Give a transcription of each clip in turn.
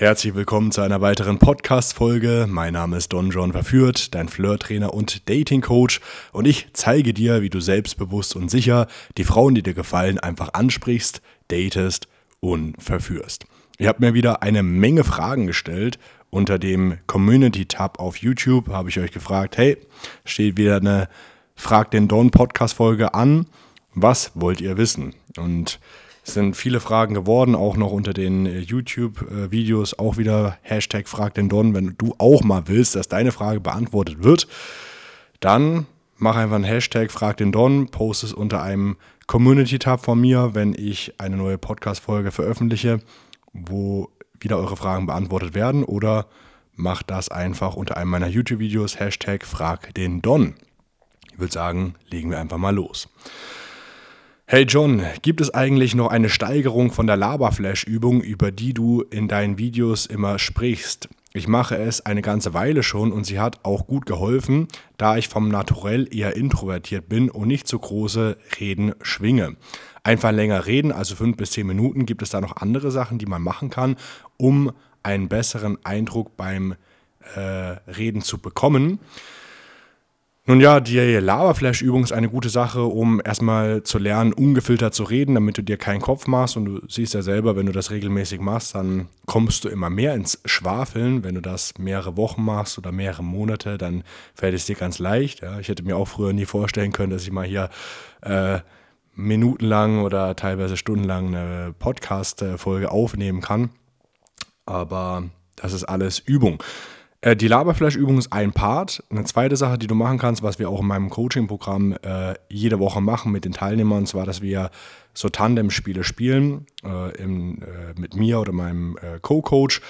Herzlich willkommen zu einer weiteren Podcast-Folge. Mein Name ist Don John Verführt, dein Flirt-Trainer und Dating-Coach. Und ich zeige dir, wie du selbstbewusst und sicher die Frauen, die dir gefallen, einfach ansprichst, datest und verführst. Ich habe mir wieder eine Menge Fragen gestellt. Unter dem Community-Tab auf YouTube habe ich euch gefragt, hey, steht wieder eine Frag den Don Podcast-Folge an. Was wollt ihr wissen? Und es sind viele Fragen geworden, auch noch unter den äh, YouTube-Videos auch wieder Hashtag Frag den Don. Wenn du auch mal willst, dass deine Frage beantwortet wird, dann mach einfach einen Hashtag Frag den Don, post es unter einem Community-Tab von mir, wenn ich eine neue Podcast-Folge veröffentliche, wo wieder eure Fragen beantwortet werden oder mach das einfach unter einem meiner YouTube-Videos, Hashtag Frag den Don. Ich würde sagen, legen wir einfach mal los. Hey John, gibt es eigentlich noch eine Steigerung von der Laberflash-Übung, über die du in deinen Videos immer sprichst? Ich mache es eine ganze Weile schon und sie hat auch gut geholfen, da ich vom Naturell eher introvertiert bin und nicht so große Reden schwinge. Einfach länger reden, also fünf bis zehn Minuten. Gibt es da noch andere Sachen, die man machen kann, um einen besseren Eindruck beim äh, Reden zu bekommen? Nun ja, die Lava-Flash-Übung ist eine gute Sache, um erstmal zu lernen, ungefiltert zu reden, damit du dir keinen Kopf machst. Und du siehst ja selber, wenn du das regelmäßig machst, dann kommst du immer mehr ins Schwafeln. Wenn du das mehrere Wochen machst oder mehrere Monate, dann fällt es dir ganz leicht. Ja. Ich hätte mir auch früher nie vorstellen können, dass ich mal hier äh, minutenlang oder teilweise stundenlang eine Podcast-Folge aufnehmen kann. Aber das ist alles Übung. Äh, die Laberfleischübung ist ein Part. Eine zweite Sache, die du machen kannst, was wir auch in meinem Coaching-Programm äh, jede Woche machen mit den Teilnehmern, zwar, dass wir so Tandem-Spiele spielen äh, im, äh, mit mir oder meinem äh, Co-Coach,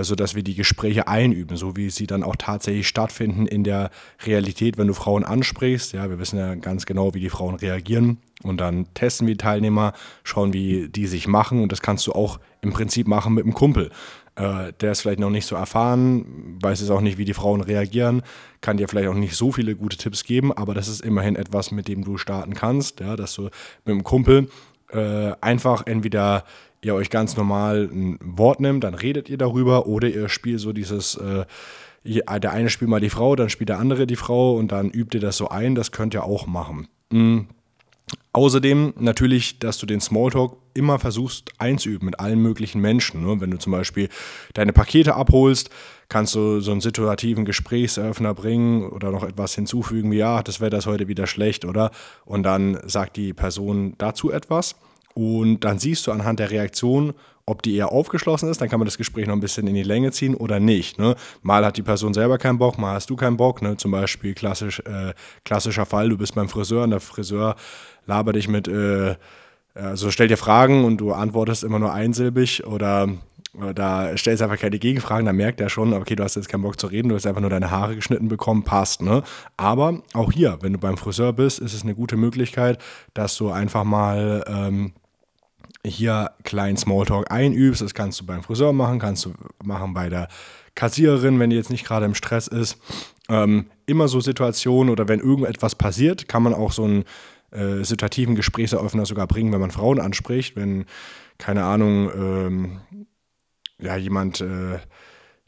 sodass wir die Gespräche einüben, so wie sie dann auch tatsächlich stattfinden in der Realität, wenn du Frauen ansprichst. Ja, wir wissen ja ganz genau, wie die Frauen reagieren. Und dann testen wir die Teilnehmer, schauen, wie die sich machen. Und das kannst du auch im Prinzip machen mit einem Kumpel. Äh, der ist vielleicht noch nicht so erfahren, weiß es auch nicht, wie die Frauen reagieren, kann dir vielleicht auch nicht so viele gute Tipps geben, aber das ist immerhin etwas, mit dem du starten kannst, ja, dass du mit einem Kumpel äh, einfach entweder ihr euch ganz normal ein Wort nimmt, dann redet ihr darüber, oder ihr spielt so dieses, äh, der eine spielt mal die Frau, dann spielt der andere die Frau und dann übt ihr das so ein, das könnt ihr auch machen. Mhm. Außerdem natürlich, dass du den Smalltalk immer versuchst einzuüben mit allen möglichen Menschen. Ne? Wenn du zum Beispiel deine Pakete abholst, kannst du so einen situativen Gesprächseröffner bringen oder noch etwas hinzufügen wie, ja, das Wetter ist heute wieder schlecht, oder? Und dann sagt die Person dazu etwas. Und dann siehst du anhand der Reaktion, ob die eher aufgeschlossen ist, dann kann man das Gespräch noch ein bisschen in die Länge ziehen oder nicht. Ne? Mal hat die Person selber keinen Bock, mal hast du keinen Bock. Ne? Zum Beispiel klassisch, äh, klassischer Fall, du bist beim Friseur und der Friseur labert dich mit, äh, also stell dir Fragen und du antwortest immer nur einsilbig oder da stellst einfach keine Gegenfragen, dann merkt er schon, okay, du hast jetzt keinen Bock zu reden, du hast einfach nur deine Haare geschnitten bekommen, passt, ne? Aber auch hier, wenn du beim Friseur bist, ist es eine gute Möglichkeit, dass du einfach mal ähm, hier kleinen Smalltalk einübst. Das kannst du beim Friseur machen, kannst du machen bei der Kassiererin, wenn die jetzt nicht gerade im Stress ist. Ähm, immer so Situationen oder wenn irgendetwas passiert, kann man auch so einen äh, situativen Gesprächseröffner sogar bringen, wenn man Frauen anspricht. Wenn, keine Ahnung, ähm, ja, jemand äh,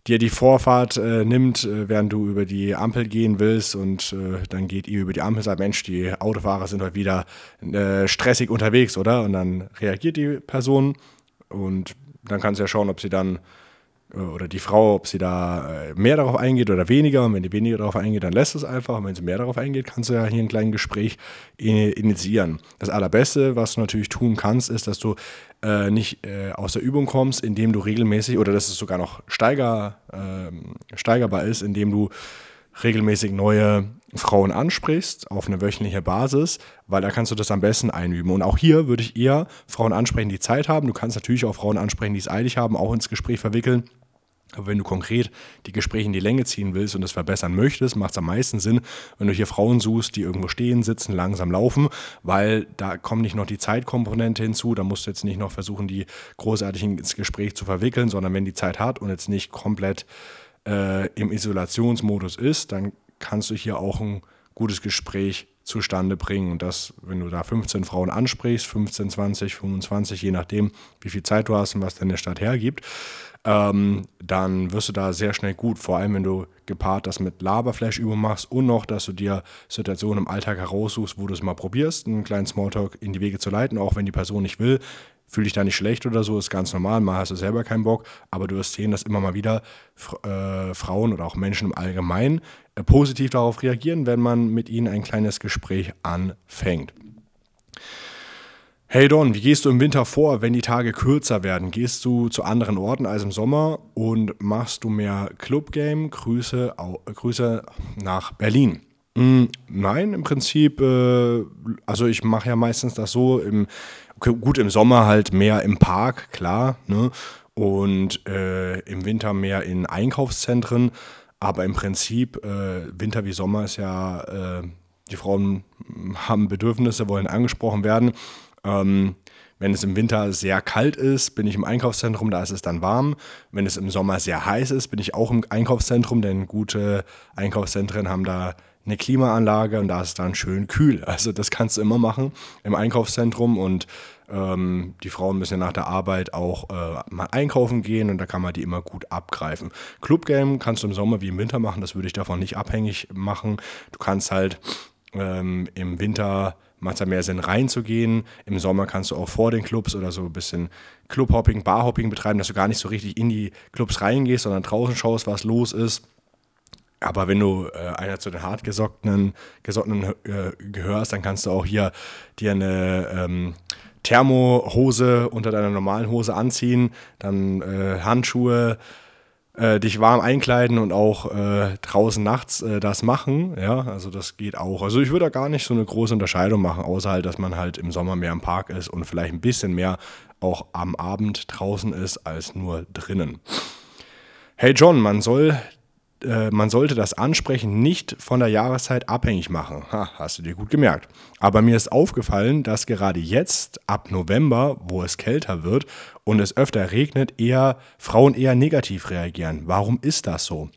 dir die Vorfahrt äh, nimmt, äh, während du über die Ampel gehen willst und äh, dann geht ihr über die Ampel, sagt, Mensch, die Autofahrer sind heute wieder äh, stressig unterwegs, oder? Und dann reagiert die Person und dann kannst du ja schauen, ob sie dann oder die Frau, ob sie da äh, mehr darauf eingeht oder weniger. Und wenn die weniger darauf eingeht, dann lässt es einfach. Und wenn sie mehr darauf eingeht, kannst du ja hier ein kleines Gespräch initiieren. Das Allerbeste, was du natürlich tun kannst, ist, dass du äh, nicht äh, aus der Übung kommst, indem du regelmäßig, oder dass es sogar noch steiger, äh, steigerbar ist, indem du regelmäßig neue Frauen ansprichst auf eine wöchentliche Basis, weil da kannst du das am besten einüben. Und auch hier würde ich eher Frauen ansprechen, die Zeit haben. Du kannst natürlich auch Frauen ansprechen, die es eilig haben, auch ins Gespräch verwickeln. Aber wenn du konkret die Gespräche in die Länge ziehen willst und das verbessern möchtest, macht es am meisten Sinn, wenn du hier Frauen suchst, die irgendwo stehen, sitzen, langsam laufen, weil da kommt nicht noch die Zeitkomponente hinzu. Da musst du jetzt nicht noch versuchen, die großartig ins Gespräch zu verwickeln, sondern wenn die Zeit hat und jetzt nicht komplett äh, im Isolationsmodus ist, dann kannst du hier auch ein gutes Gespräch zustande bringen. Und das, wenn du da 15 Frauen ansprichst, 15, 20, 25, je nachdem, wie viel Zeit du hast und was deine Stadt hergibt, ähm, dann wirst du da sehr schnell gut. Vor allem, wenn du gepaart das mit Laberflash-Übungen machst und noch, dass du dir Situationen im Alltag heraussuchst, wo du es mal probierst, einen kleinen Smalltalk in die Wege zu leiten, auch wenn die Person nicht will. Fühl dich da nicht schlecht oder so, ist ganz normal. Mal hast du selber keinen Bock, aber du wirst sehen, dass immer mal wieder äh, Frauen oder auch Menschen im Allgemeinen äh, positiv darauf reagieren, wenn man mit ihnen ein kleines Gespräch anfängt. Hey Don, wie gehst du im Winter vor, wenn die Tage kürzer werden? Gehst du zu anderen Orten als im Sommer und machst du mehr Clubgame? Grüße, Grüße nach Berlin. Mm, nein, im Prinzip, äh, also ich mache ja meistens das so, im, gut im Sommer halt mehr im Park, klar, ne? und äh, im Winter mehr in Einkaufszentren, aber im Prinzip, äh, Winter wie Sommer ist ja, äh, die Frauen haben Bedürfnisse, wollen angesprochen werden ähm, wenn es im Winter sehr kalt ist, bin ich im Einkaufszentrum, da ist es dann warm. Wenn es im Sommer sehr heiß ist, bin ich auch im Einkaufszentrum, denn gute Einkaufszentren haben da eine Klimaanlage und da ist es dann schön kühl. Also das kannst du immer machen im Einkaufszentrum und ähm, die Frauen müssen ja nach der Arbeit auch äh, mal einkaufen gehen und da kann man die immer gut abgreifen. Clubgame kannst du im Sommer wie im Winter machen, das würde ich davon nicht abhängig machen. Du kannst halt ähm, im Winter macht es mehr Sinn reinzugehen. Im Sommer kannst du auch vor den Clubs oder so ein bisschen Clubhopping, Barhopping betreiben, dass du gar nicht so richtig in die Clubs reingehst, sondern draußen schaust, was los ist. Aber wenn du äh, einer zu den hartgesockenen gesottenen äh, gehörst, dann kannst du auch hier dir eine ähm, Thermohose unter deiner normalen Hose anziehen, dann äh, Handschuhe, äh, dich warm einkleiden und auch äh, draußen nachts äh, das machen. Ja, also das geht auch. Also ich würde da gar nicht so eine große Unterscheidung machen, außer halt, dass man halt im Sommer mehr im Park ist und vielleicht ein bisschen mehr auch am Abend draußen ist als nur drinnen. Hey John, man soll äh, man sollte das Ansprechen nicht von der Jahreszeit abhängig machen. Ha, hast du dir gut gemerkt. Aber mir ist aufgefallen, dass gerade jetzt, ab November, wo es kälter wird und es öfter regnet, eher Frauen eher negativ reagieren. Warum ist das so?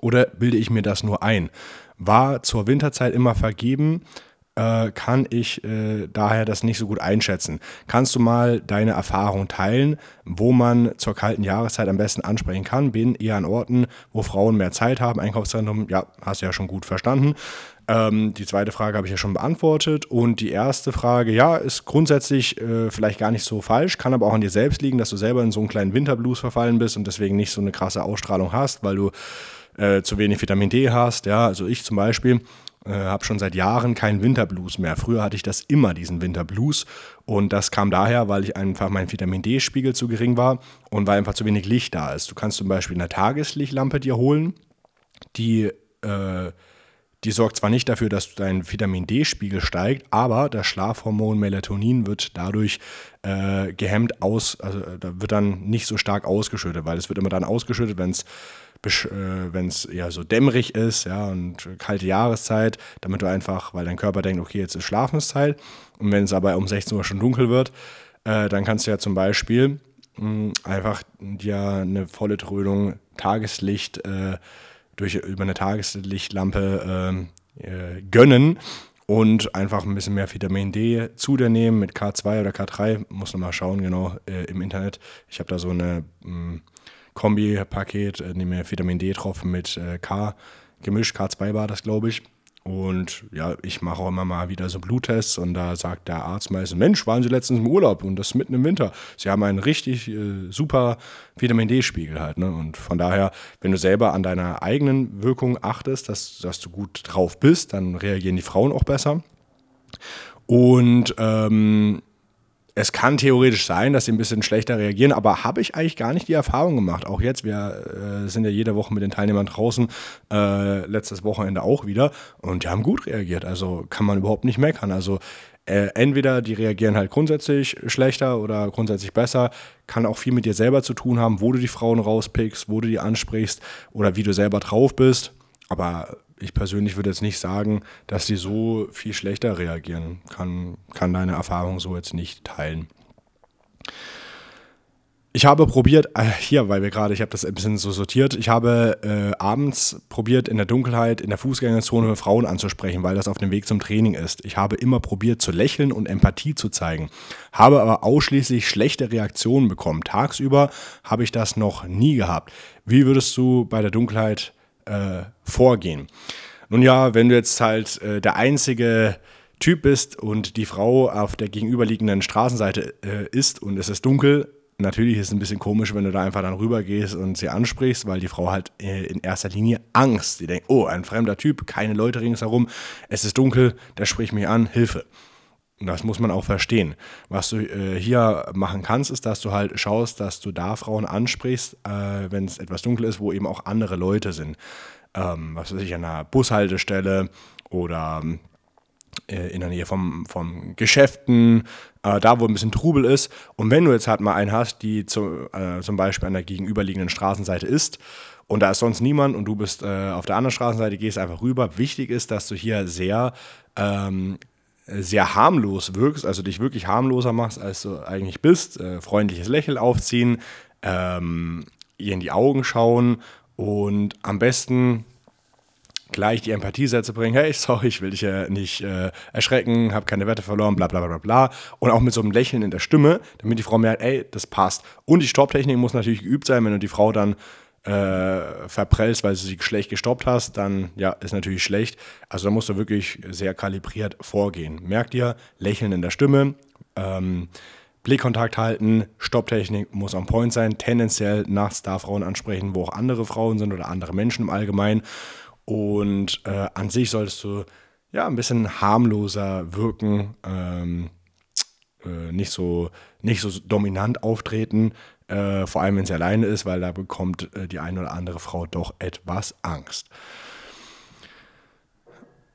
Oder bilde ich mir das nur ein? War zur Winterzeit immer vergeben, äh, kann ich äh, daher das nicht so gut einschätzen. Kannst du mal deine Erfahrung teilen, wo man zur kalten Jahreszeit am besten ansprechen kann? Bin eher an Orten, wo Frauen mehr Zeit haben. Einkaufszentrum, ja, hast du ja schon gut verstanden. Ähm, die zweite Frage habe ich ja schon beantwortet. Und die erste Frage, ja, ist grundsätzlich äh, vielleicht gar nicht so falsch, kann aber auch an dir selbst liegen, dass du selber in so einen kleinen Winterblues verfallen bist und deswegen nicht so eine krasse Ausstrahlung hast, weil du äh, zu wenig Vitamin D hast. Ja, also ich zum Beispiel äh, habe schon seit Jahren keinen Winterblues mehr. Früher hatte ich das immer, diesen Winterblues. Und das kam daher, weil ich einfach mein Vitamin D-Spiegel zu gering war und weil einfach zu wenig Licht da ist. Du kannst zum Beispiel eine Tageslichtlampe dir holen, die, äh, die sorgt zwar nicht dafür, dass dein Vitamin D-Spiegel steigt, aber das Schlafhormon Melatonin wird dadurch äh, gehemmt aus, also da wird dann nicht so stark ausgeschüttet, weil es wird immer dann ausgeschüttet, wenn es äh, wenn es eher so dämmerig ist, ja, und kalte Jahreszeit, damit du einfach, weil dein Körper denkt, okay, jetzt ist Schlafenszeit. Und wenn es aber um 16 Uhr schon dunkel wird, äh, dann kannst du ja zum Beispiel mh, hm, einfach dir eine volle Trödung Tageslicht äh, durch, über eine Tageslichtlampe ähm, äh, gönnen und einfach ein bisschen mehr Vitamin D zu dir nehmen mit K2 oder K3. Muss noch mal schauen, genau, äh, im Internet. Ich habe da so eine mh, Kombi-Paket, äh, nehme Vitamin D-Tropfen mit äh, K, Gemisch, K2 war das, glaube ich. Und ja, ich mache auch immer mal wieder so Bluttests und da sagt der Arzt meistens, Mensch, waren Sie letztens im Urlaub und das mitten im Winter. Sie haben einen richtig äh, super Vitamin D-Spiegel halt. Ne? Und von daher, wenn du selber an deiner eigenen Wirkung achtest, dass, dass du gut drauf bist, dann reagieren die Frauen auch besser. Und ähm, es kann theoretisch sein, dass sie ein bisschen schlechter reagieren, aber habe ich eigentlich gar nicht die Erfahrung gemacht. Auch jetzt, wir äh, sind ja jede Woche mit den Teilnehmern draußen, äh, letztes Wochenende auch wieder und die haben gut reagiert. Also kann man überhaupt nicht meckern. Also äh, entweder die reagieren halt grundsätzlich schlechter oder grundsätzlich besser. Kann auch viel mit dir selber zu tun haben, wo du die Frauen rauspickst, wo du die ansprichst oder wie du selber drauf bist. Aber ich persönlich würde jetzt nicht sagen, dass sie so viel schlechter reagieren. Kann, kann deine Erfahrung so jetzt nicht teilen. Ich habe probiert, äh, hier, weil wir gerade, ich habe das ein bisschen so sortiert, ich habe äh, abends probiert, in der Dunkelheit, in der Fußgängerzone Frauen anzusprechen, weil das auf dem Weg zum Training ist. Ich habe immer probiert zu lächeln und Empathie zu zeigen, habe aber ausschließlich schlechte Reaktionen bekommen. Tagsüber habe ich das noch nie gehabt. Wie würdest du bei der Dunkelheit äh, vorgehen? Nun ja, wenn du jetzt halt äh, der einzige Typ bist und die Frau auf der gegenüberliegenden Straßenseite äh, ist und es ist dunkel, natürlich ist es ein bisschen komisch, wenn du da einfach dann rübergehst und sie ansprichst, weil die Frau hat äh, in erster Linie Angst. Die denkt, oh, ein fremder Typ, keine Leute ringsherum, es ist dunkel, der spricht mich an, Hilfe. Das muss man auch verstehen. Was du äh, hier machen kannst, ist, dass du halt schaust, dass du da Frauen ansprichst, äh, wenn es etwas dunkel ist, wo eben auch andere Leute sind. Ähm, was weiß ich, an einer Bushaltestelle oder äh, in der Nähe vom, vom Geschäften, äh, da wo ein bisschen Trubel ist. Und wenn du jetzt halt mal einen hast, die zu, äh, zum Beispiel an der gegenüberliegenden Straßenseite ist und da ist sonst niemand und du bist äh, auf der anderen Straßenseite, gehst einfach rüber. Wichtig ist, dass du hier sehr, ähm, sehr harmlos wirkst, also dich wirklich harmloser machst, als du eigentlich bist. Äh, freundliches Lächeln aufziehen, ähm, ihr in die Augen schauen und am besten gleich die Empathiesätze bringen, hey, sorry, ich will dich ja nicht äh, erschrecken, habe keine Werte verloren, bla bla bla bla. Und auch mit so einem Lächeln in der Stimme, damit die Frau merkt, ey, das passt. Und die Stopptechnik muss natürlich geübt sein, wenn du die Frau dann äh, verprellst, weil du sie schlecht gestoppt hast, dann ja, ist natürlich schlecht. Also da musst du wirklich sehr kalibriert vorgehen. Merkt ihr, Lächeln in der Stimme, ähm, Blickkontakt halten, Stopptechnik muss on point sein, tendenziell nachts da Frauen ansprechen, wo auch andere Frauen sind oder andere Menschen im Allgemeinen. Und äh, an sich solltest du ja ein bisschen harmloser wirken, ähm, äh, nicht, so, nicht so dominant auftreten, äh, vor allem wenn sie alleine ist, weil da bekommt äh, die eine oder andere Frau doch etwas Angst.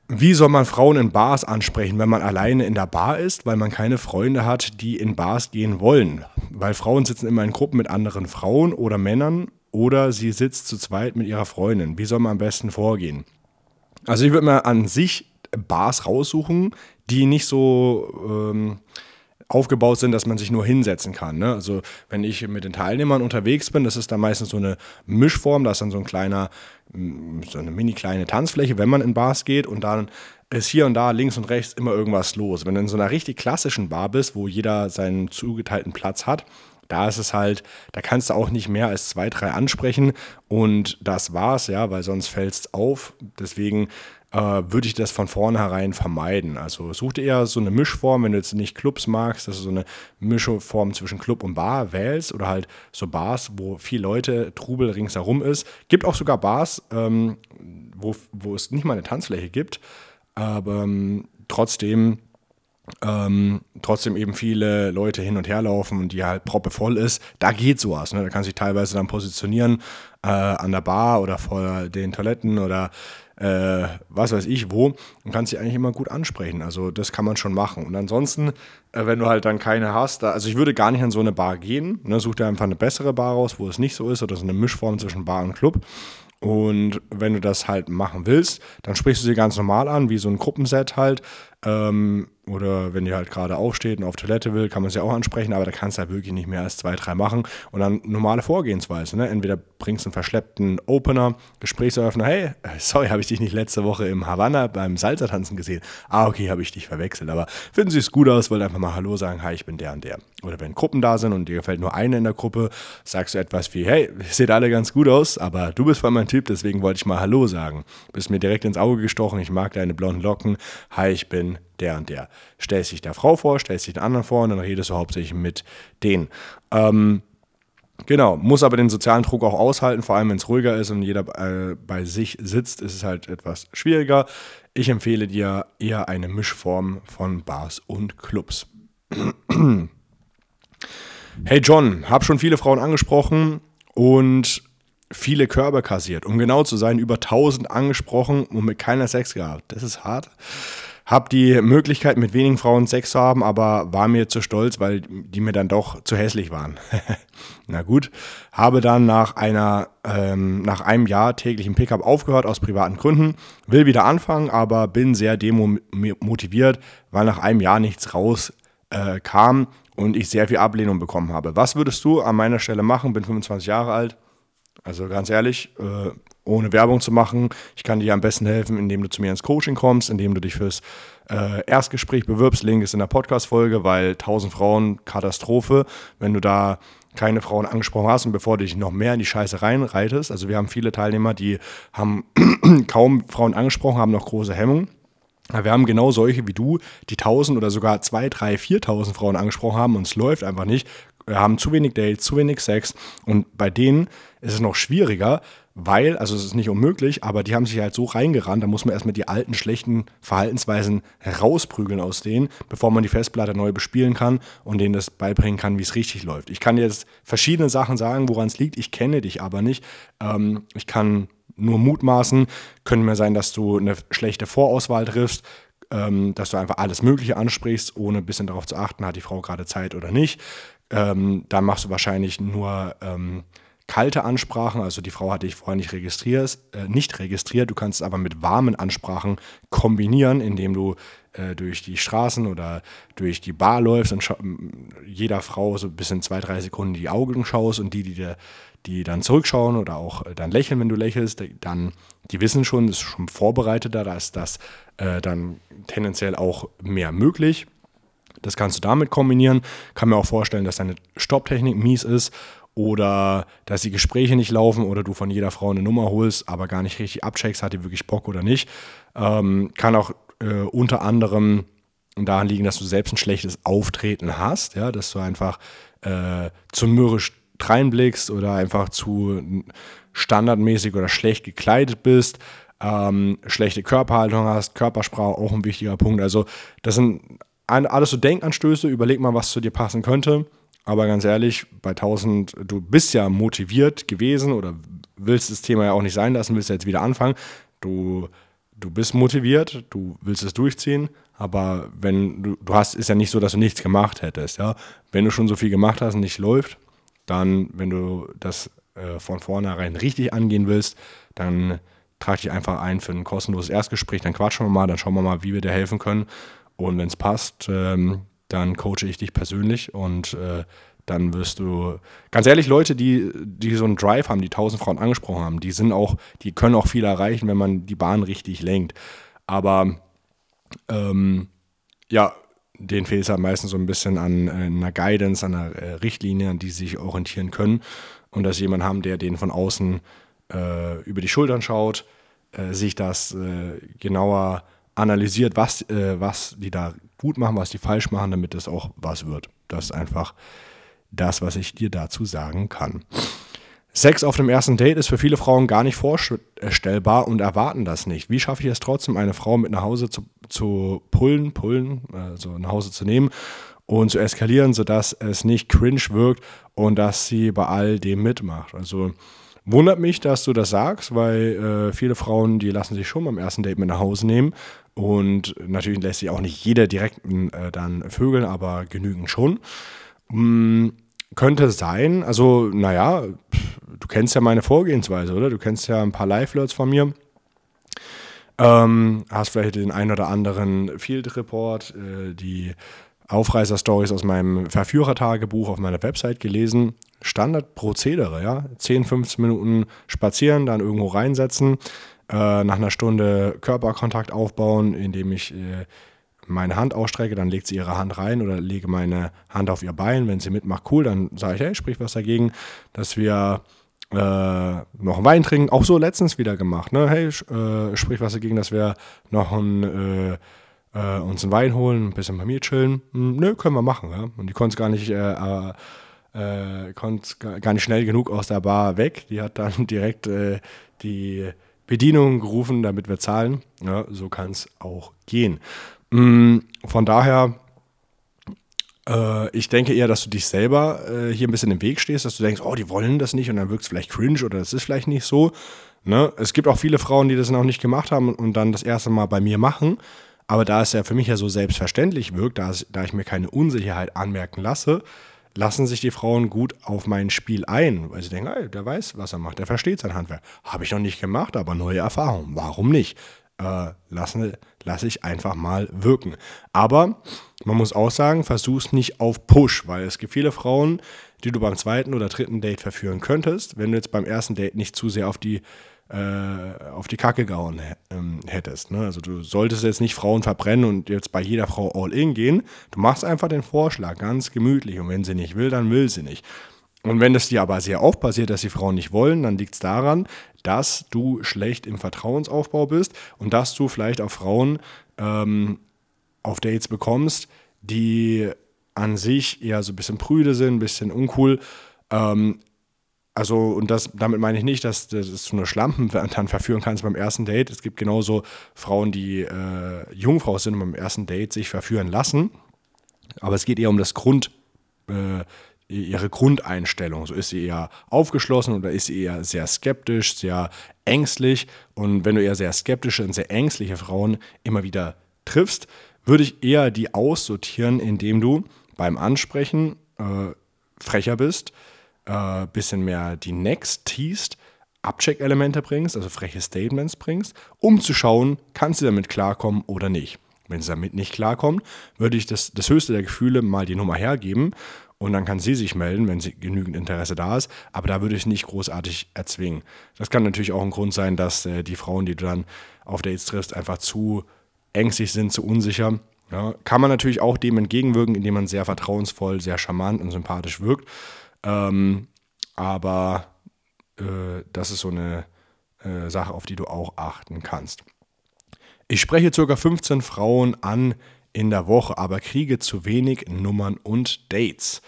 Wie soll man Frauen in Bars ansprechen, wenn man alleine in der Bar ist, weil man keine Freunde hat, die in Bars gehen wollen? Weil Frauen sitzen immer in Gruppen mit anderen Frauen oder Männern oder sie sitzt zu zweit mit ihrer Freundin. Wie soll man am besten vorgehen? Also ich würde mir an sich Bars raussuchen, die nicht so ähm, aufgebaut sind, dass man sich nur hinsetzen kann. Ne? Also wenn ich mit den Teilnehmern unterwegs bin, das ist dann meistens so eine Mischform, da ist dann so ein kleiner, mm, so eine mini kleine Tanzfläche, wenn man in Bars geht und dann ist hier und da links und rechts immer irgendwas los. Wenn du in so einer richtig klassischen Bar bist, wo jeder seinen zugeteilten Platz hat, da ist es halt, da kannst du auch nicht mehr als zwei, drei ansprechen und das war's, ja, weil sonst fällt es auf. Deswegen äh, würde ich das von vornherein vermeiden. Also such dir eher so eine Mischform, wenn du jetzt nicht Clubs magst, dass du so eine Mischform zwischen Club und Bar wählst oder halt so Bars, wo viele Leute, Trubel ringsherum ist. Gibt auch sogar Bars, ähm, wo, wo es nicht mal eine Tanzfläche gibt, aber ähm, trotzdem ähm, trotzdem eben viele Leute hin und her laufen und die halt proppevoll ist, da geht sowas. Ne? Da kannst du dich teilweise dann positionieren äh, an der Bar oder vor den Toiletten oder äh, was weiß ich wo und kannst sie eigentlich immer gut ansprechen. Also das kann man schon machen. Und ansonsten, äh, wenn du halt dann keine hast, da, also ich würde gar nicht an so eine Bar gehen. Ne? Such dir einfach eine bessere Bar raus, wo es nicht so ist oder so eine Mischform zwischen Bar und Club. Und wenn du das halt machen willst, dann sprichst du sie ganz normal an, wie so ein Gruppenset halt. Ähm, oder wenn die halt gerade aufsteht und auf Toilette will, kann man sie auch ansprechen, aber da kannst du halt wirklich nicht mehr als zwei, drei machen. Und dann normale Vorgehensweise. Ne? Entweder bringst du einen verschleppten Opener, Gesprächseröffner, hey, sorry, habe ich dich nicht letzte Woche im Havanna beim Salsa-Tanzen gesehen. Ah, okay, habe ich dich verwechselt. Aber finden Sie es gut aus, wollte einfach mal Hallo sagen, hi, ich bin der und der. Oder wenn Gruppen da sind und dir gefällt nur eine in der Gruppe, sagst du etwas wie, hey, seht alle ganz gut aus, aber du bist voll mein Typ, deswegen wollte ich mal Hallo sagen. Bist mir direkt ins Auge gestochen, ich mag deine blonden Locken. Hi, ich bin der und der. Stellst dich der Frau vor, stellst dich den anderen vor und dann redest du hauptsächlich mit denen. Ähm, Genau, muss aber den sozialen Druck auch aushalten, vor allem wenn es ruhiger ist und jeder äh, bei sich sitzt, ist es halt etwas schwieriger. Ich empfehle dir eher eine Mischform von Bars und Clubs. hey John, hab schon viele Frauen angesprochen und viele Körbe kassiert. Um genau zu sein, über 1000 angesprochen und mit keiner Sex gehabt. Das ist hart. Hab die Möglichkeit, mit wenigen Frauen Sex zu haben, aber war mir zu stolz, weil die mir dann doch zu hässlich waren. Na gut, habe dann nach einer, ähm, nach einem Jahr täglichen Pickup aufgehört aus privaten Gründen, will wieder anfangen, aber bin sehr demotiviert, weil nach einem Jahr nichts raus äh, kam und ich sehr viel Ablehnung bekommen habe. Was würdest du an meiner Stelle machen? Bin 25 Jahre alt. Also ganz ehrlich, äh, ohne Werbung zu machen, ich kann dir am besten helfen, indem du zu mir ins Coaching kommst, indem du dich fürs äh, Erstgespräch bewirbst. Link ist in der Podcast-Folge, weil 1000 Frauen Katastrophe. Wenn du da keine Frauen angesprochen hast und bevor du dich noch mehr in die Scheiße reinreitest, also wir haben viele Teilnehmer, die haben kaum Frauen angesprochen, haben noch große Hemmungen. Wir haben genau solche wie du, die 1000 oder sogar 2, 3, 4000 Frauen angesprochen haben und es läuft einfach nicht. Haben zu wenig Dates, zu wenig Sex und bei denen ist es noch schwieriger, weil, also es ist nicht unmöglich, aber die haben sich halt so reingerannt, da muss man erstmal die alten schlechten Verhaltensweisen herausprügeln aus denen, bevor man die Festplatte neu bespielen kann und denen das beibringen kann, wie es richtig läuft. Ich kann jetzt verschiedene Sachen sagen, woran es liegt, ich kenne dich aber nicht. Ähm, ich kann nur mutmaßen, könnte mir sein, dass du eine schlechte Vorauswahl triffst, ähm, dass du einfach alles Mögliche ansprichst, ohne ein bisschen darauf zu achten, hat die Frau gerade Zeit oder nicht. Ähm, dann machst du wahrscheinlich nur ähm, kalte Ansprachen, also die Frau hat dich vorher nicht registriert, äh, nicht registriert. Du kannst es aber mit warmen Ansprachen kombinieren, indem du äh, durch die Straßen oder durch die Bar läufst und jeder Frau so bis in zwei, drei Sekunden die Augen schaust und die, die, dir, die dann zurückschauen oder auch äh, dann lächeln, wenn du lächelst, dann, die wissen schon, das ist schon vorbereiteter, da ist das äh, dann tendenziell auch mehr möglich. Das kannst du damit kombinieren. Kann mir auch vorstellen, dass deine Stopptechnik mies ist oder dass die Gespräche nicht laufen oder du von jeder Frau eine Nummer holst, aber gar nicht richtig abcheckst, hat die wirklich Bock oder nicht. Ähm, kann auch äh, unter anderem daran liegen, dass du selbst ein schlechtes Auftreten hast, ja, dass du einfach äh, zu mürrisch reinblickst oder einfach zu standardmäßig oder schlecht gekleidet bist, ähm, schlechte Körperhaltung hast, Körpersprache auch ein wichtiger Punkt. Also das sind alles so Denkanstöße, überleg mal, was zu dir passen könnte. Aber ganz ehrlich, bei 1000, du bist ja motiviert gewesen oder willst das Thema ja auch nicht sein lassen, willst jetzt wieder anfangen. Du, du bist motiviert, du willst es durchziehen, aber wenn du, du hast, ist ja nicht so, dass du nichts gemacht hättest, ja. Wenn du schon so viel gemacht hast und nicht läuft, dann, wenn du das äh, von vornherein richtig angehen willst, dann trag dich einfach ein für ein kostenloses Erstgespräch, dann quatschen wir mal, dann schauen wir mal, wie wir dir helfen können. Und wenn es passt, ähm, dann coache ich dich persönlich und äh, dann wirst du, ganz ehrlich, Leute, die, die so einen Drive haben, die tausend Frauen angesprochen haben, die sind auch, die können auch viel erreichen, wenn man die Bahn richtig lenkt. Aber ähm, ja, denen fehlt es halt meistens so ein bisschen an äh, einer Guidance, an einer äh, Richtlinie, an die sie sich orientieren können. Und dass sie jemanden haben, der denen von außen äh, über die Schultern schaut, äh, sich das genauer analysiert, was, äh, was die da gut machen, was die falsch machen, damit es auch was wird. Das ist einfach das, was ich dir dazu sagen kann. Sex auf dem ersten Date ist für viele Frauen gar nicht vorstellbar und erwarten das nicht. Wie schaffe ich es trotzdem, eine Frau mit nach Hause zu, zu pullen, pullen, also nach Hause zu nehmen und zu eskalieren, sodass es nicht cringe wirkt und dass sie bei all dem mitmacht? Also wundert mich, dass du das sagst, weil äh, viele Frauen, die lassen sich schon beim ersten Date mit nach Hause nehmen und natürlich lässt sich auch nicht jeder direkt äh, dann vögeln, aber genügend schon. Hm, könnte sein, also naja, du kennst ja meine Vorgehensweise, oder? Du kennst ja ein paar Live-Flirts von mir. Ähm, hast vielleicht den ein oder anderen Field Report, äh, die Aufreißer-Stories aus meinem Verführertagebuch auf meiner Website gelesen. Standardprozedere, ja. 10, 15 Minuten spazieren, dann irgendwo reinsetzen, äh, nach einer Stunde Körperkontakt aufbauen, indem ich äh, meine Hand ausstrecke, dann legt sie ihre Hand rein oder lege meine Hand auf ihr Bein. Wenn sie mitmacht, cool, dann sage ich, hey, sprich was dagegen, dass wir äh, noch einen Wein trinken. Auch so letztens wieder gemacht. Ne? Hey, äh, sprich was dagegen, dass wir noch ein, äh, äh, uns einen Wein holen, ein bisschen bei mir chillen. Hm, nö, können wir machen. Ja? Und die konnte es gar nicht äh, äh, konnte gar nicht schnell genug aus der Bar weg. Die hat dann direkt äh, die Bedienung gerufen, damit wir zahlen. Ja, so kann es auch gehen. Mm, von daher, äh, ich denke eher, dass du dich selber äh, hier ein bisschen im Weg stehst, dass du denkst, oh, die wollen das nicht und dann wirkt es vielleicht cringe oder das ist vielleicht nicht so. Ne? Es gibt auch viele Frauen, die das noch nicht gemacht haben und dann das erste Mal bei mir machen. Aber da es ja für mich ja so selbstverständlich wirkt, da, es, da ich mir keine Unsicherheit anmerken lasse, lassen sich die Frauen gut auf mein Spiel ein, weil sie denken, ey, der weiß, was er macht, der versteht sein Handwerk. Habe ich noch nicht gemacht, aber neue Erfahrungen, warum nicht? äh, lasse, lasse ich einfach mal wirken. Aber man muss auch sagen, versuch's nicht auf Push, weil es gibt viele Frauen, die du beim zweiten oder dritten Date verführen könntest, wenn du jetzt beim ersten Date nicht zu sehr auf die äh, auf die Kacke gehauen ähm, hättest. Ne? Also du solltest jetzt nicht Frauen verbrennen und jetzt bei jeder Frau all in gehen. Du machst einfach den Vorschlag ganz gemütlich und wenn sie nicht will, dann will sie nicht. Und wenn es dir aber sehr oft passiert, dass die Frauen nicht wollen, dann liegt es daran, dass du schlecht im Vertrauensaufbau bist und dass du vielleicht auch Frauen ähm, auf Dates bekommst, die an sich eher so ein bisschen prüde sind, ein bisschen uncool. Ähm, also, und das, damit meine ich nicht, dass, dass du nur Schlampen dann verführen kannst beim ersten Date. Es gibt genauso Frauen, die äh, Jungfrau sind und beim ersten Date sich verführen lassen. Aber es geht eher um das Grund, äh, ihre Grundeinstellung. So ist sie eher aufgeschlossen oder ist sie eher sehr skeptisch, sehr ängstlich. Und wenn du eher sehr skeptische und sehr ängstliche Frauen immer wieder triffst, würde ich eher die aussortieren, indem du beim Ansprechen äh, frecher bist, äh, bisschen mehr die Next teast, Abcheck-Elemente bringst, also freche Statements bringst, um zu schauen, kann sie damit klarkommen oder nicht. Wenn sie damit nicht klarkommt, würde ich das, das höchste der Gefühle mal die Nummer hergeben und dann kann sie sich melden, wenn sie genügend Interesse da ist. Aber da würde ich nicht großartig erzwingen. Das kann natürlich auch ein Grund sein, dass äh, die Frauen, die du dann auf Dates triffst, einfach zu ängstlich sind, zu unsicher. Ja, kann man natürlich auch dem entgegenwirken, indem man sehr vertrauensvoll, sehr charmant und sympathisch wirkt. Ähm, aber äh, das ist so eine äh, Sache, auf die du auch achten kannst. Ich spreche ca. 15 Frauen an, in der Woche, aber kriege zu wenig Nummern und Dates.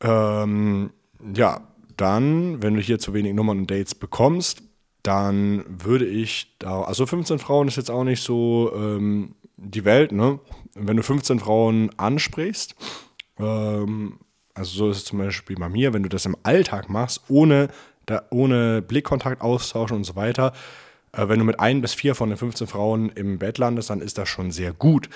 Ähm, ja, dann, wenn du hier zu wenig Nummern und Dates bekommst, dann würde ich da, also 15 Frauen ist jetzt auch nicht so ähm, die Welt, ne? Wenn du 15 Frauen ansprichst, ähm, also so ist es zum Beispiel bei mir, wenn du das im Alltag machst, ohne, da, ohne Blickkontakt austauschen und so weiter, äh, wenn du mit ein bis vier von den 15 Frauen im Bett landest, dann ist das schon sehr gut.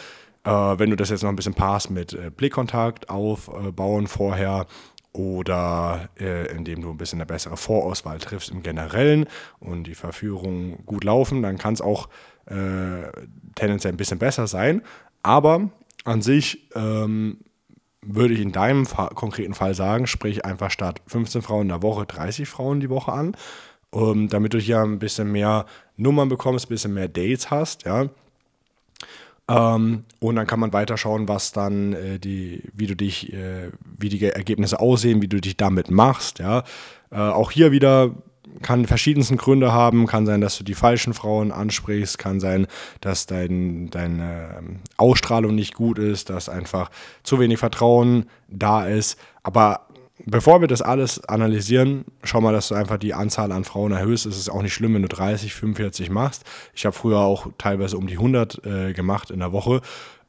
Äh, wenn du das jetzt noch ein bisschen passt mit äh, Blickkontakt aufbauen vorher oder äh, indem du ein bisschen eine bessere Vorauswahl triffst im Generellen und die Verführungen gut laufen, dann kann es auch äh, tendenziell ein bisschen besser sein. Aber an sich ähm, würde ich in deinem Fa konkreten Fall sagen, sprich einfach statt 15 Frauen in der Woche 30 Frauen die Woche an um, damit du hier ein bisschen mehr Nummern bekommst, ein bisschen mehr Dates hast, ja. Ähm, und dann kann man weiter schauen, was dann äh, die, wie du dich, äh, wie die Ergebnisse aussehen, wie du dich damit machst, ja. Äh, auch hier wieder kann verschiedensten Gründe haben. Kann sein, dass du die falschen Frauen ansprichst. Kann sein, dass dein, deine ähm, Ausstrahlung nicht gut ist, dass einfach zu wenig Vertrauen da ist. Aber bevor wir das alles analysieren, schau mal, dass du einfach die Anzahl an Frauen erhöhst. Es ist auch nicht schlimm, wenn du 30, 45 machst. Ich habe früher auch teilweise um die 100 äh, gemacht in der Woche.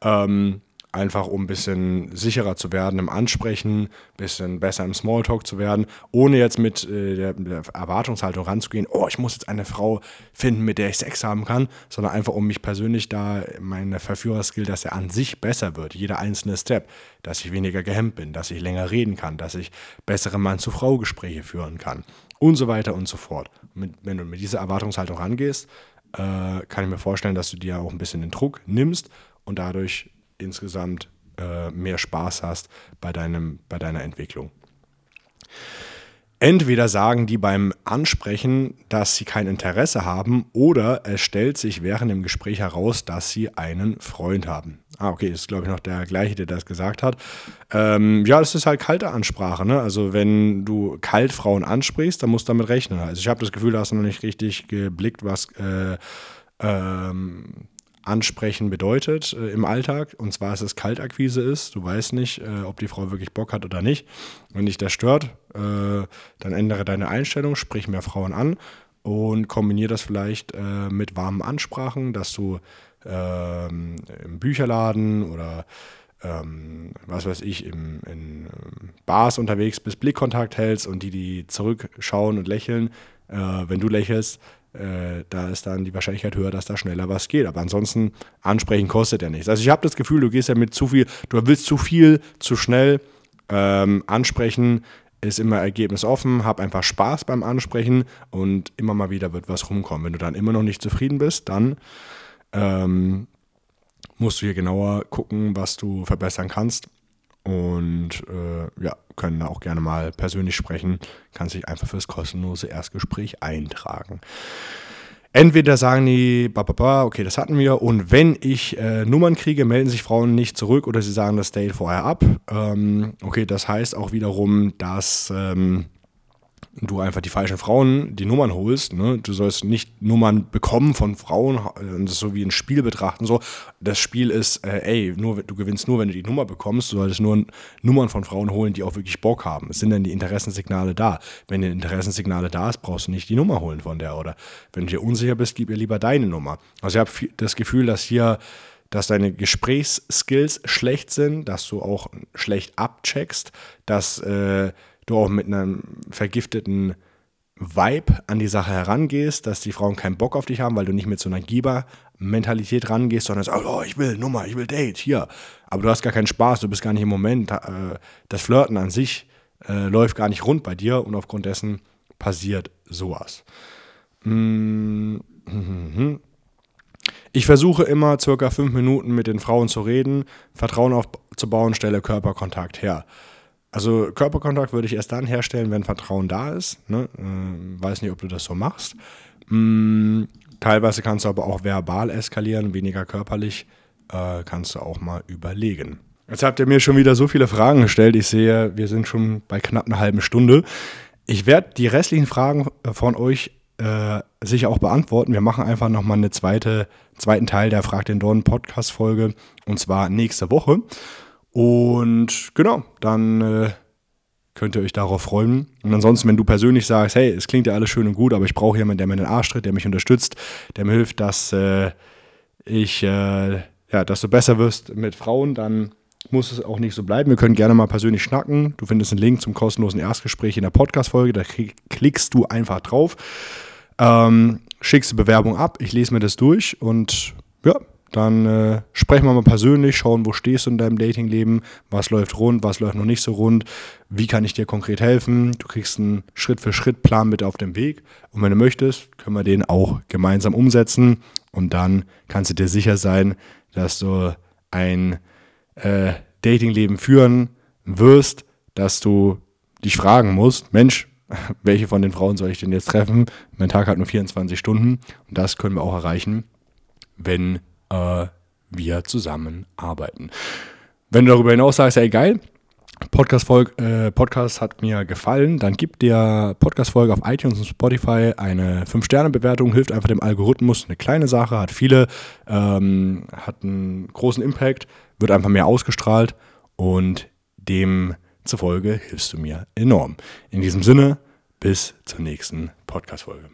Ähm, einfach um ein bisschen sicherer zu werden im Ansprechen, ein bisschen besser im Smalltalk zu werden, ohne jetzt mit äh, der, Erwartungshaltung ranzugehen, oh, ich muss jetzt eine Frau finden, mit der ich Sex haben kann, sondern einfach um mich persönlich da, meine Verführerskill, dass er an sich besser wird, jeder einzelne Step, dass ich weniger gehemmt bin, dass ich länger reden kann, dass ich bessere Mann-zu-Frau-Gespräche führen kann und so weiter und so fort. Wenn du mit dieser Erwartungshaltung rangehst, äh, kann ich mir vorstellen, dass du dir auch ein bisschen den Druck nimmst und dadurch insgesamt äh, mehr Spaß hast bei, deinem, bei deiner Entwicklung. Entweder sagen die beim Ansprechen, dass sie kein Interesse haben, oder es stellt sich während dem Gespräch heraus, dass sie einen Freund haben. Ah, okay, ist, glaube ich, noch der gleiche, der das gesagt hat. Ähm, ja, das ist halt kalte Ansprache. Ne? Also, wenn du kalt Frauen ansprichst, dann musst du damit rechnen. Also, ich habe das Gefühl, da hast du noch nicht richtig geblickt, was äh, ähm, ansprechen bedeutet äh, im Alltag. Und zwar, dass es Kaltakquise ist. Du weißt nicht, äh, ob die Frau wirklich Bock hat oder nicht. Wenn dich das stört, äh, dann ändere deine Einstellung, sprich mehr Frauen an und kombiniere das vielleicht äh, mit warmen Ansprachen, dass du ähm, im Bücherladen oder ähm, was weiß ich, im, in ähm, Bars unterwegs bist, Blickkontakt hältst und die, die zurückschauen und lächeln, äh, wenn du lächelst, äh, da ist dann die Wahrscheinlichkeit höher, dass da schneller was geht. Aber ansonsten, ansprechen kostet ja nichts. Also ich habe das Gefühl, du gehst ja mit zu viel, du willst zu viel, zu schnell ähm, ansprechen, ist immer ergebnisoffen, hab einfach Spaß beim Ansprechen und immer mal wieder wird was rumkommen. Wenn du dann immer noch nicht zufrieden bist, dann ähm, musst du hier genauer gucken, was du verbessern kannst. Und äh, ja, können da auch gerne mal persönlich sprechen. Kannst dich einfach fürs kostenlose Erstgespräch eintragen. Entweder sagen die, ba, okay, das hatten wir, und wenn ich äh, Nummern kriege, melden sich Frauen nicht zurück oder sie sagen das Date vorher ab. Ähm, okay, das heißt auch wiederum, dass ähm, du einfach die falschen Frauen die Nummern holst. Ne? Du sollst nicht Nummern bekommen von Frauen das so wie ein Spiel betrachten. So, das Spiel ist, äh, ey, nur, du gewinnst nur, wenn du die Nummer bekommst. Du solltest nur Nummern von Frauen holen, die auch wirklich Bock haben. Es sind dann die Interessenssignale da. Wenn die Interessenssignale da ist, brauchst du nicht die Nummer holen von der. Oder wenn du dir unsicher bist, gib ihr lieber deine Nummer. Also ich habe das Gefühl, dass hier dass deine Gesprächsskills schlecht sind, dass du auch schlecht abcheckst, dass äh, du auch mit einem vergifteten Vibe an die Sache herangehst, dass die Frauen keinen Bock auf dich haben, weil du nicht mit so einer Geber-Mentalität rangehst, sondern sagst, oh, ich will Nummer, ich will Date, hier. Aber du hast gar keinen Spaß, du bist gar nicht im Moment. Äh, das Flirten an sich äh, läuft gar nicht rund bei dir und aufgrund dessen passiert sowas. Mhm. Ich versuche immer circa fünf Minuten mit den Frauen zu reden, Vertrauen aufzubauen, stelle Körperkontakt her. Also Körperkontakt würde ich erst dann herstellen, wenn Vertrauen da ist. Ne? Äh, weiß nicht, ob du das so machst. Mm, teilweise kannst du aber auch verbal eskalieren, weniger körperlich. Äh, kannst du auch mal überlegen. Jetzt habt ihr mir schon wieder so viele Fragen gestellt. Ich sehe, wir sind schon bei knapp einer halben Stunde. Ich werde die restlichen Fragen von euch äh, sicher auch beantworten. Wir machen einfach nochmal einen zweite, zweiten Teil der Frag den Don Podcast-Folge und zwar nächste Woche. Und genau, dann äh, könnt ihr euch darauf freuen. Und ansonsten, wenn du persönlich sagst, hey, es klingt ja alles schön und gut, aber ich brauche jemanden, der mir den Arsch tritt, der mich unterstützt, der mir hilft, dass äh, ich, äh, ja, dass du besser wirst mit Frauen, dann muss es auch nicht so bleiben. Wir können gerne mal persönlich schnacken. Du findest einen Link zum kostenlosen Erstgespräch in der Podcast-Folge. Da klickst du einfach drauf, ähm, schickst die Bewerbung ab. Ich lese mir das durch und ja, dann äh, sprechen wir mal persönlich, schauen, wo stehst du in deinem Datingleben, was läuft rund, was läuft noch nicht so rund, wie kann ich dir konkret helfen. Du kriegst einen Schritt-für-Schritt-Plan mit auf dem Weg und wenn du möchtest, können wir den auch gemeinsam umsetzen und dann kannst du dir sicher sein, dass du ein äh, Datingleben führen wirst, dass du dich fragen musst, Mensch, welche von den Frauen soll ich denn jetzt treffen? Mein Tag hat nur 24 Stunden und das können wir auch erreichen, wenn äh, wir zusammenarbeiten. Wenn du darüber hinaus sagst, ey geil, Podcast, äh, Podcast hat mir gefallen, dann gib der Podcast-Folge auf iTunes und Spotify eine 5-Sterne-Bewertung, hilft einfach dem Algorithmus. Eine kleine Sache, hat viele, ähm, hat einen großen Impact, wird einfach mehr ausgestrahlt und demzufolge hilfst du mir enorm. In diesem Sinne, bis zur nächsten Podcast-Folge.